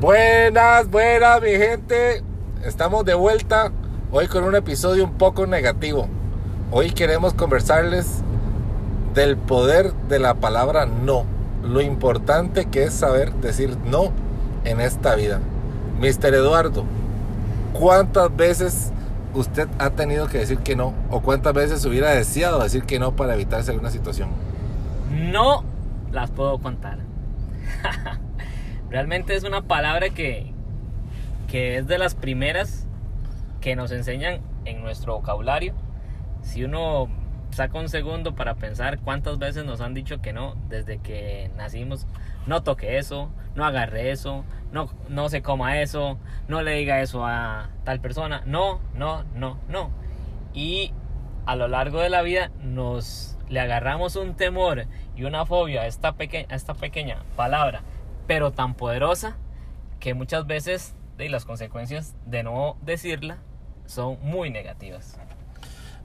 Buenas, buenas mi gente. Estamos de vuelta hoy con un episodio un poco negativo. Hoy queremos conversarles del poder de la palabra no. Lo importante que es saber decir no en esta vida. Mister Eduardo, ¿cuántas veces usted ha tenido que decir que no? ¿O cuántas veces hubiera deseado decir que no para evitarse alguna situación? No las puedo contar. Realmente es una palabra que, que es de las primeras que nos enseñan en nuestro vocabulario. Si uno saca un segundo para pensar cuántas veces nos han dicho que no desde que nacimos, no toque eso, no agarre eso, no, no se coma eso, no le diga eso a tal persona, no, no, no, no. Y a lo largo de la vida nos le agarramos un temor y una fobia a esta, peque a esta pequeña palabra pero tan poderosa que muchas veces de las consecuencias de no decirla son muy negativas.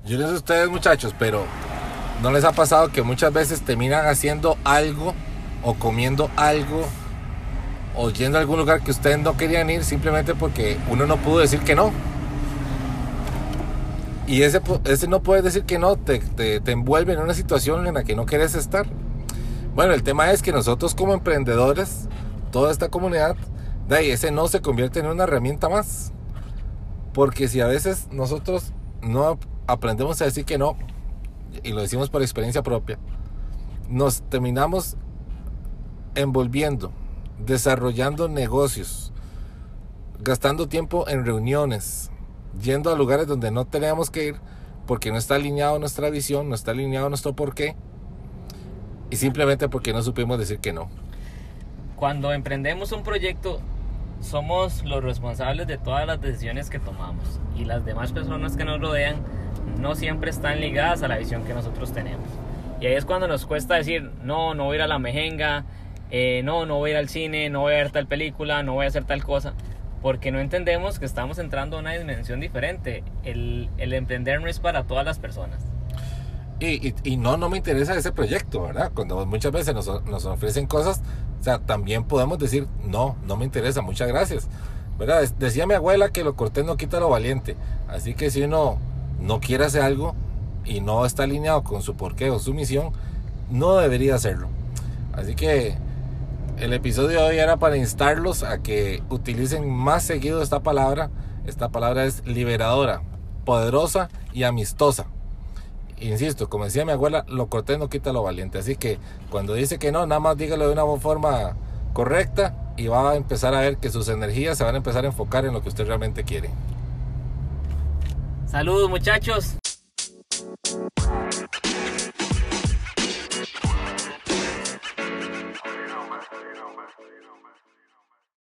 Yo no sé ustedes muchachos, pero ¿no les ha pasado que muchas veces terminan haciendo algo o comiendo algo o yendo a algún lugar que ustedes no querían ir simplemente porque uno no pudo decir que no? Y ese, ese no puedes decir que no te, te, te envuelve en una situación en la que no quieres estar. Bueno, el tema es que nosotros como emprendedores, toda esta comunidad, de ahí ese no se convierte en una herramienta más. Porque si a veces nosotros no aprendemos a decir que no, y lo decimos por experiencia propia, nos terminamos envolviendo, desarrollando negocios, gastando tiempo en reuniones, yendo a lugares donde no tenemos que ir porque no está alineado nuestra visión, no está alineado nuestro porqué y simplemente porque no supimos decir que no. Cuando emprendemos un proyecto, somos los responsables de todas las decisiones que tomamos y las demás personas que nos rodean no siempre están ligadas a la visión que nosotros tenemos. Y ahí es cuando nos cuesta decir, no, no voy a ir a la mejenga, eh, no, no voy a ir al cine, no voy a ver tal película, no voy a hacer tal cosa, porque no entendemos que estamos entrando a una dimensión diferente. El, el emprender no es para todas las personas. Y, no, no me interesa ese proyecto, ¿verdad? Cuando muchas veces nos, nos, ofrecen cosas, o sea, también podemos decir, no, no me interesa, muchas gracias. ¿Verdad? Decía mi abuela que lo cortés no quita lo valiente. Así que si uno no quiere hacer algo y no está alineado con su porqué o su misión, no debería hacerlo. Así que el episodio de hoy era para instarlos a que utilicen más seguido esta palabra. Esta palabra es liberadora, poderosa y amistosa insisto, como decía mi abuela, lo cortés no quita lo valiente. Así que cuando dice que no, nada más dígalo de una forma correcta y va a empezar a ver que sus energías se van a empezar a enfocar en lo que usted realmente quiere. Saludos muchachos,